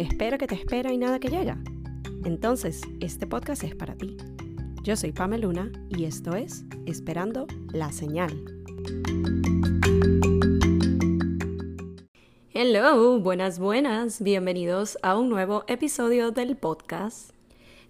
espera que te espera y nada que llega. Entonces, este podcast es para ti. Yo soy Pamela Luna y esto es Esperando la Señal. Hello, buenas, buenas. Bienvenidos a un nuevo episodio del podcast.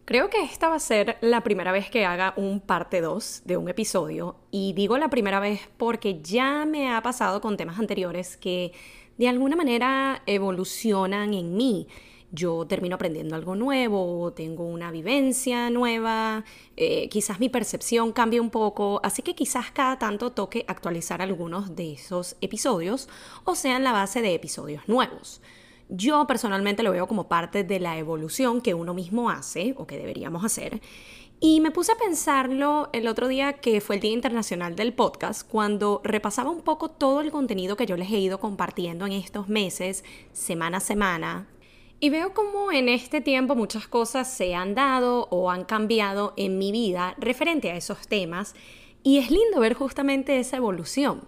Creo que esta va a ser la primera vez que haga un parte 2 de un episodio y digo la primera vez porque ya me ha pasado con temas anteriores que de alguna manera evolucionan en mí. Yo termino aprendiendo algo nuevo, tengo una vivencia nueva, eh, quizás mi percepción cambie un poco, así que quizás cada tanto toque actualizar algunos de esos episodios o sean la base de episodios nuevos. Yo personalmente lo veo como parte de la evolución que uno mismo hace o que deberíamos hacer y me puse a pensarlo el otro día que fue el Día Internacional del Podcast, cuando repasaba un poco todo el contenido que yo les he ido compartiendo en estos meses, semana a semana. Y veo como en este tiempo muchas cosas se han dado o han cambiado en mi vida referente a esos temas. Y es lindo ver justamente esa evolución.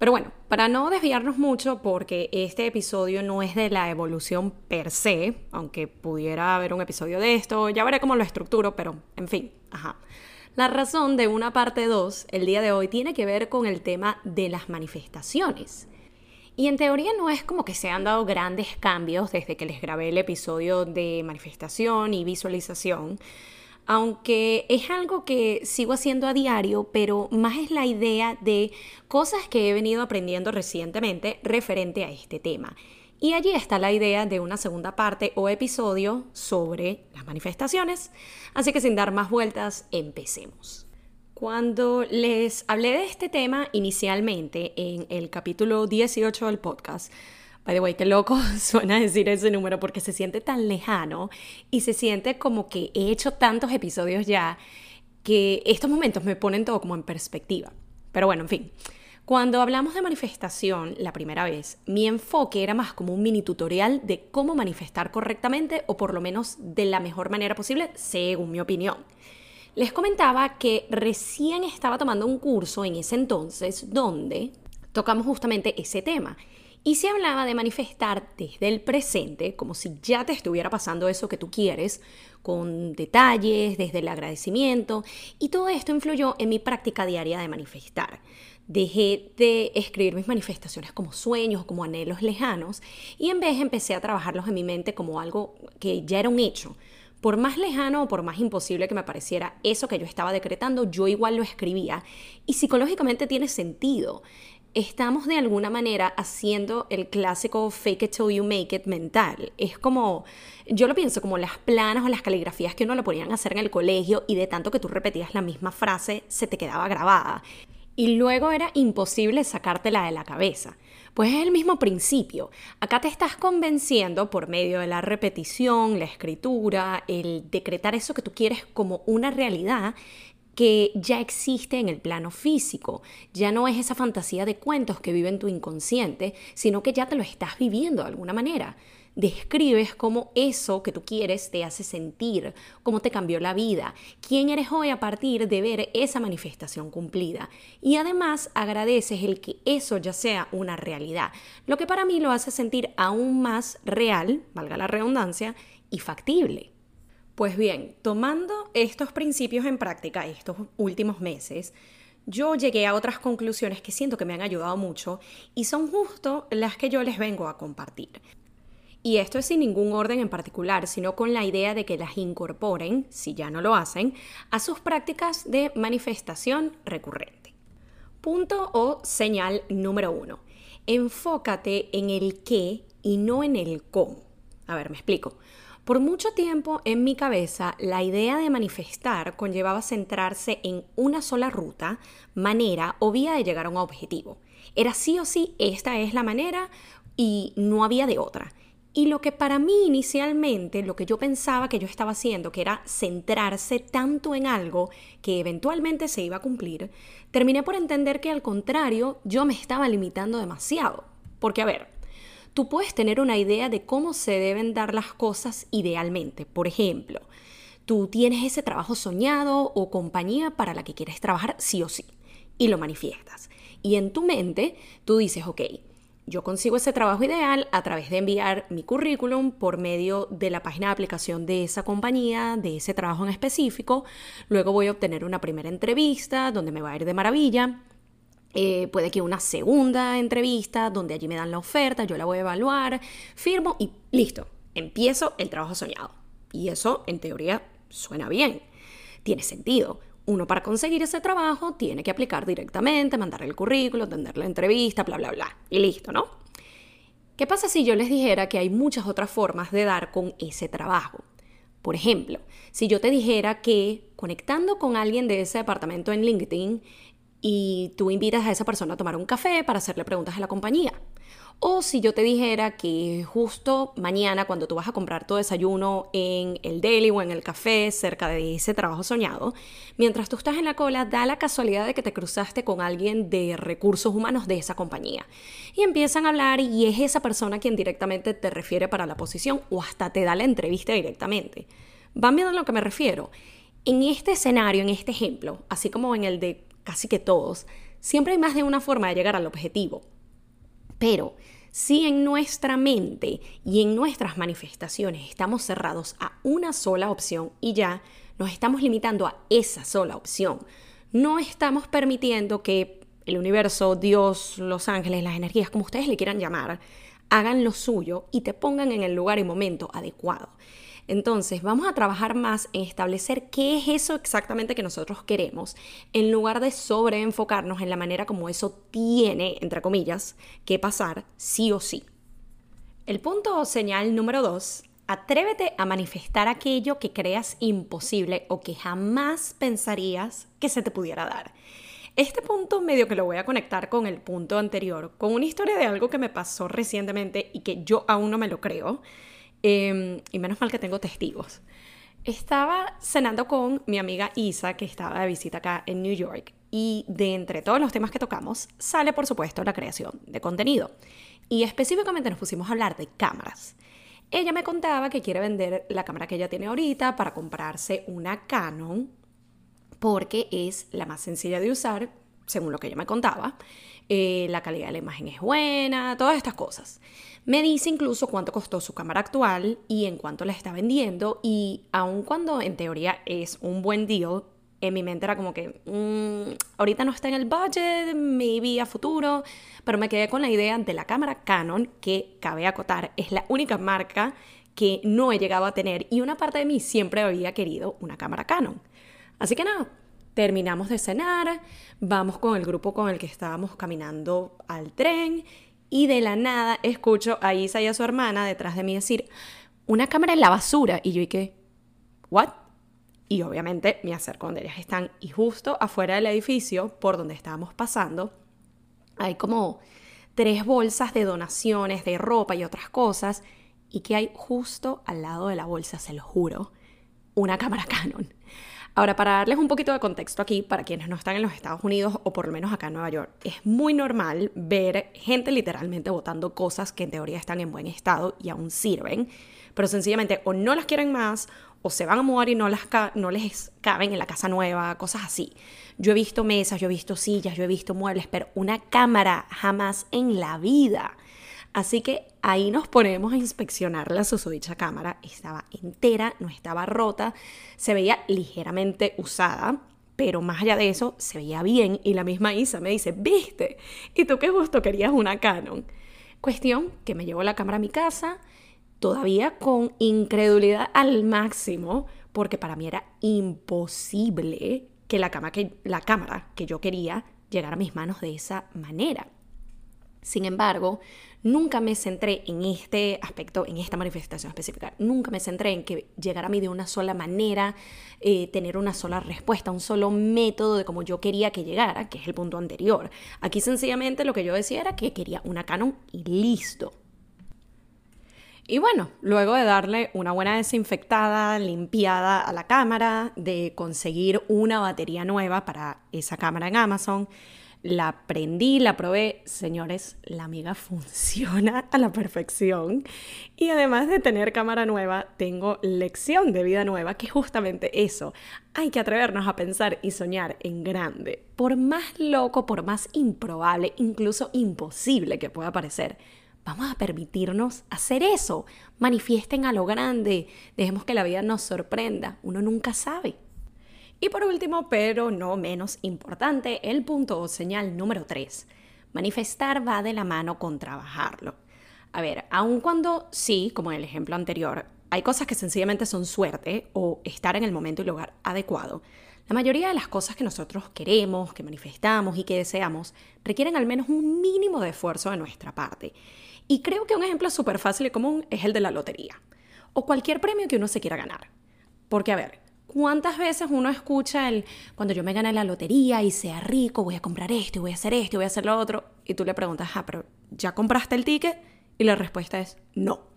Pero bueno, para no desviarnos mucho, porque este episodio no es de la evolución per se, aunque pudiera haber un episodio de esto, ya veré cómo lo estructuro, pero en fin, ajá. La razón de una parte 2 el día de hoy tiene que ver con el tema de las manifestaciones. Y en teoría no es como que se han dado grandes cambios desde que les grabé el episodio de manifestación y visualización, aunque es algo que sigo haciendo a diario, pero más es la idea de cosas que he venido aprendiendo recientemente referente a este tema. Y allí está la idea de una segunda parte o episodio sobre las manifestaciones. Así que sin dar más vueltas, empecemos. Cuando les hablé de este tema inicialmente en el capítulo 18 del podcast, By the way, qué loco suena decir ese número porque se siente tan lejano y se siente como que he hecho tantos episodios ya que estos momentos me ponen todo como en perspectiva. Pero bueno, en fin. Cuando hablamos de manifestación la primera vez, mi enfoque era más como un mini tutorial de cómo manifestar correctamente o por lo menos de la mejor manera posible, según mi opinión. Les comentaba que recién estaba tomando un curso en ese entonces donde tocamos justamente ese tema y se hablaba de manifestar desde el presente, como si ya te estuviera pasando eso que tú quieres, con detalles, desde el agradecimiento, y todo esto influyó en mi práctica diaria de manifestar. Dejé de escribir mis manifestaciones como sueños, como anhelos lejanos, y en vez empecé a trabajarlos en mi mente como algo que ya era un hecho. Por más lejano o por más imposible que me pareciera eso que yo estaba decretando, yo igual lo escribía y psicológicamente tiene sentido estamos de alguna manera haciendo el clásico fake it till you make it mental. Es como, yo lo pienso como las planas o las caligrafías que uno lo ponían a hacer en el colegio y de tanto que tú repetías la misma frase se te quedaba grabada. Y luego era imposible sacártela de la cabeza. Pues es el mismo principio. Acá te estás convenciendo por medio de la repetición, la escritura, el decretar eso que tú quieres como una realidad que ya existe en el plano físico. Ya no es esa fantasía de cuentos que vive en tu inconsciente, sino que ya te lo estás viviendo de alguna manera. Describes cómo eso que tú quieres te hace sentir, cómo te cambió la vida, quién eres hoy a partir de ver esa manifestación cumplida. Y además agradeces el que eso ya sea una realidad, lo que para mí lo hace sentir aún más real, valga la redundancia, y factible. Pues bien, tomando estos principios en práctica estos últimos meses, yo llegué a otras conclusiones que siento que me han ayudado mucho y son justo las que yo les vengo a compartir. Y esto es sin ningún orden en particular, sino con la idea de que las incorporen, si ya no lo hacen, a sus prácticas de manifestación recurrente. Punto o señal número uno. Enfócate en el qué y no en el cómo. A ver, me explico. Por mucho tiempo en mi cabeza la idea de manifestar conllevaba centrarse en una sola ruta, manera o vía de llegar a un objetivo. Era sí o sí, esta es la manera y no había de otra. Y lo que para mí inicialmente, lo que yo pensaba que yo estaba haciendo, que era centrarse tanto en algo que eventualmente se iba a cumplir, terminé por entender que al contrario, yo me estaba limitando demasiado. Porque a ver, tú puedes tener una idea de cómo se deben dar las cosas idealmente. Por ejemplo, tú tienes ese trabajo soñado o compañía para la que quieres trabajar sí o sí y lo manifiestas. Y en tu mente tú dices, ok, yo consigo ese trabajo ideal a través de enviar mi currículum por medio de la página de aplicación de esa compañía, de ese trabajo en específico. Luego voy a obtener una primera entrevista donde me va a ir de maravilla. Eh, puede que una segunda entrevista donde allí me dan la oferta, yo la voy a evaluar, firmo y listo, empiezo el trabajo soñado. Y eso en teoría suena bien, tiene sentido uno para conseguir ese trabajo tiene que aplicar directamente, mandar el currículo, atender la entrevista, bla, bla, bla. Y listo, ¿no? ¿Qué pasa si yo les dijera que hay muchas otras formas de dar con ese trabajo? Por ejemplo, si yo te dijera que conectando con alguien de ese departamento en LinkedIn y tú invitas a esa persona a tomar un café para hacerle preguntas a la compañía. O si yo te dijera que justo mañana cuando tú vas a comprar tu desayuno en el deli o en el café cerca de ese trabajo soñado, mientras tú estás en la cola, da la casualidad de que te cruzaste con alguien de recursos humanos de esa compañía. Y empiezan a hablar y es esa persona quien directamente te refiere para la posición o hasta te da la entrevista directamente. ¿Van viendo a lo que me refiero? En este escenario, en este ejemplo, así como en el de casi que todos, siempre hay más de una forma de llegar al objetivo. Pero si en nuestra mente y en nuestras manifestaciones estamos cerrados a una sola opción y ya nos estamos limitando a esa sola opción, no estamos permitiendo que el universo, Dios, los ángeles, las energías, como ustedes le quieran llamar, hagan lo suyo y te pongan en el lugar y momento adecuado. Entonces, vamos a trabajar más en establecer qué es eso exactamente que nosotros queremos, en lugar de sobreenfocarnos en la manera como eso tiene, entre comillas, que pasar sí o sí. El punto o señal número dos, atrévete a manifestar aquello que creas imposible o que jamás pensarías que se te pudiera dar. Este punto medio que lo voy a conectar con el punto anterior, con una historia de algo que me pasó recientemente y que yo aún no me lo creo. Em, y menos mal que tengo testigos. Estaba cenando con mi amiga Isa, que estaba de visita acá en New York, y de entre todos los temas que tocamos, sale por supuesto la creación de contenido. Y específicamente nos pusimos a hablar de cámaras. Ella me contaba que quiere vender la cámara que ella tiene ahorita para comprarse una Canon, porque es la más sencilla de usar, según lo que ella me contaba. Eh, la calidad de la imagen es buena, todas estas cosas. Me dice incluso cuánto costó su cámara actual y en cuánto la está vendiendo y aun cuando en teoría es un buen deal, en mi mente era como que mm, ahorita no está en el budget, maybe a futuro, pero me quedé con la idea de la cámara Canon que cabe acotar, es la única marca que no he llegado a tener y una parte de mí siempre había querido una cámara Canon. Así que nada, terminamos de cenar, vamos con el grupo con el que estábamos caminando al tren y de la nada escucho a Isa y a su hermana detrás de mí decir, una cámara en la basura. Y yo, ¿y qué? ¿What? Y obviamente me acerco donde ellas están y justo afuera del edificio por donde estábamos pasando hay como tres bolsas de donaciones de ropa y otras cosas y que hay justo al lado de la bolsa, se lo juro, una cámara Canon. Ahora, para darles un poquito de contexto aquí, para quienes no están en los Estados Unidos o por lo menos acá en Nueva York, es muy normal ver gente literalmente botando cosas que en teoría están en buen estado y aún sirven, pero sencillamente o no las quieren más o se van a mudar y no, las no les caben en la casa nueva, cosas así. Yo he visto mesas, yo he visto sillas, yo he visto muebles, pero una cámara jamás en la vida. Así que ahí nos ponemos a inspeccionar la susodicha cámara. Estaba entera, no estaba rota, se veía ligeramente usada, pero más allá de eso, se veía bien. Y la misma Isa me dice, viste, ¿y tú qué gusto querías una Canon? Cuestión que me llevo la cámara a mi casa, todavía con incredulidad al máximo, porque para mí era imposible que la, que, la cámara que yo quería llegara a mis manos de esa manera. Sin embargo, nunca me centré en este aspecto, en esta manifestación específica. Nunca me centré en que llegara a mí de una sola manera, eh, tener una sola respuesta, un solo método de cómo yo quería que llegara, que es el punto anterior. Aquí sencillamente lo que yo decía era que quería una Canon y listo. Y bueno, luego de darle una buena desinfectada, limpiada a la cámara, de conseguir una batería nueva para esa cámara en Amazon, la aprendí, la probé. Señores, la amiga funciona a la perfección. Y además de tener cámara nueva, tengo lección de vida nueva, que es justamente eso. Hay que atrevernos a pensar y soñar en grande. Por más loco, por más improbable, incluso imposible que pueda parecer. Vamos a permitirnos hacer eso. Manifiesten a lo grande. Dejemos que la vida nos sorprenda. Uno nunca sabe. Y por último, pero no menos importante, el punto o señal número 3. Manifestar va de la mano con trabajarlo. A ver, aun cuando sí, como en el ejemplo anterior, hay cosas que sencillamente son suerte o estar en el momento y lugar adecuado, la mayoría de las cosas que nosotros queremos, que manifestamos y que deseamos requieren al menos un mínimo de esfuerzo de nuestra parte. Y creo que un ejemplo súper fácil y común es el de la lotería o cualquier premio que uno se quiera ganar. Porque, a ver, ¿Cuántas veces uno escucha el cuando yo me gane la lotería y sea rico, voy a comprar esto, voy a hacer esto, voy a hacer lo otro? Y tú le preguntas, ah, pero ¿ya compraste el ticket? Y la respuesta es no.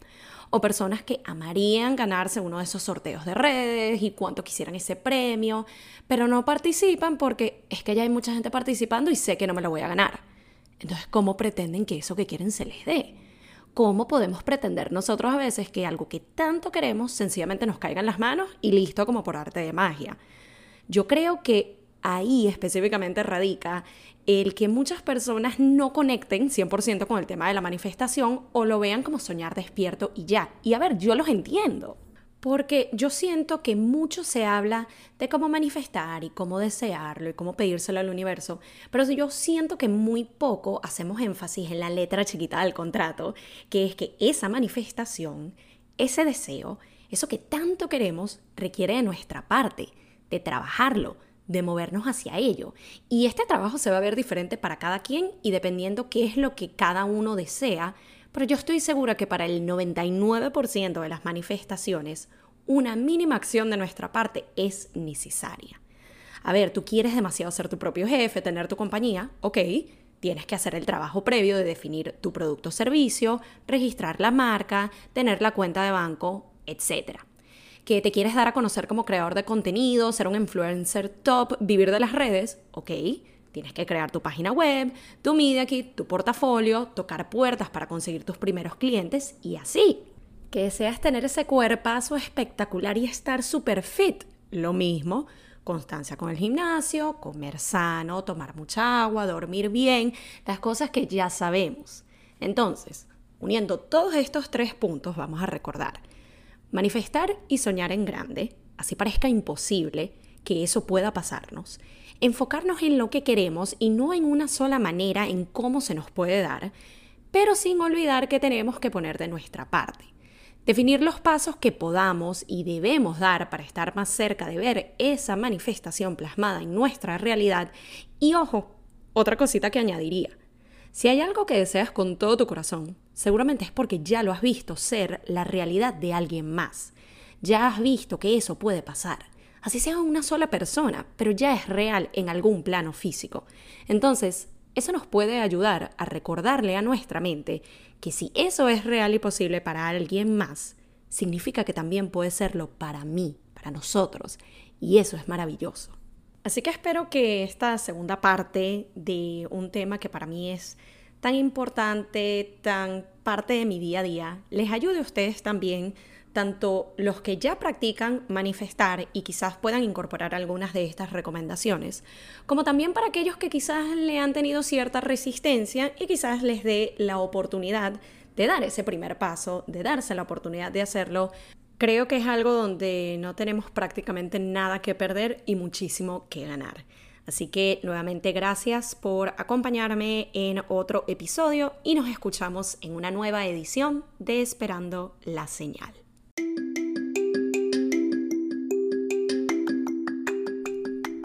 O personas que amarían ganarse uno de esos sorteos de redes y cuánto quisieran ese premio, pero no participan porque es que ya hay mucha gente participando y sé que no me lo voy a ganar. Entonces, ¿cómo pretenden que eso que quieren se les dé? ¿Cómo podemos pretender nosotros a veces que algo que tanto queremos sencillamente nos caiga en las manos y listo como por arte de magia? Yo creo que ahí específicamente radica el que muchas personas no conecten 100% con el tema de la manifestación o lo vean como soñar despierto y ya. Y a ver, yo los entiendo. Porque yo siento que mucho se habla de cómo manifestar y cómo desearlo y cómo pedírselo al universo, pero yo siento que muy poco hacemos énfasis en la letra chiquita del contrato, que es que esa manifestación, ese deseo, eso que tanto queremos, requiere de nuestra parte, de trabajarlo, de movernos hacia ello. Y este trabajo se va a ver diferente para cada quien y dependiendo qué es lo que cada uno desea, pero yo estoy segura que para el 99% de las manifestaciones, una mínima acción de nuestra parte es necesaria. A ver, tú quieres demasiado ser tu propio jefe, tener tu compañía, ok, tienes que hacer el trabajo previo de definir tu producto o servicio, registrar la marca, tener la cuenta de banco, etc. Que te quieres dar a conocer como creador de contenido, ser un influencer top, vivir de las redes, ok, Tienes que crear tu página web, tu media kit, tu portafolio, tocar puertas para conseguir tus primeros clientes y así. Que deseas tener ese cuerpazo espectacular y estar super fit. Lo mismo, constancia con el gimnasio, comer sano, tomar mucha agua, dormir bien, las cosas que ya sabemos. Entonces, uniendo todos estos tres puntos, vamos a recordar. Manifestar y soñar en grande, así parezca imposible que eso pueda pasarnos enfocarnos en lo que queremos y no en una sola manera en cómo se nos puede dar, pero sin olvidar que tenemos que poner de nuestra parte. Definir los pasos que podamos y debemos dar para estar más cerca de ver esa manifestación plasmada en nuestra realidad. Y ojo, otra cosita que añadiría. Si hay algo que deseas con todo tu corazón, seguramente es porque ya lo has visto ser la realidad de alguien más. Ya has visto que eso puede pasar así sea una sola persona, pero ya es real en algún plano físico. Entonces, eso nos puede ayudar a recordarle a nuestra mente que si eso es real y posible para alguien más, significa que también puede serlo para mí, para nosotros, y eso es maravilloso. Así que espero que esta segunda parte de un tema que para mí es tan importante, tan parte de mi día a día, les ayude a ustedes también tanto los que ya practican manifestar y quizás puedan incorporar algunas de estas recomendaciones, como también para aquellos que quizás le han tenido cierta resistencia y quizás les dé la oportunidad de dar ese primer paso, de darse la oportunidad de hacerlo. Creo que es algo donde no tenemos prácticamente nada que perder y muchísimo que ganar. Así que nuevamente gracias por acompañarme en otro episodio y nos escuchamos en una nueva edición de Esperando la Señal.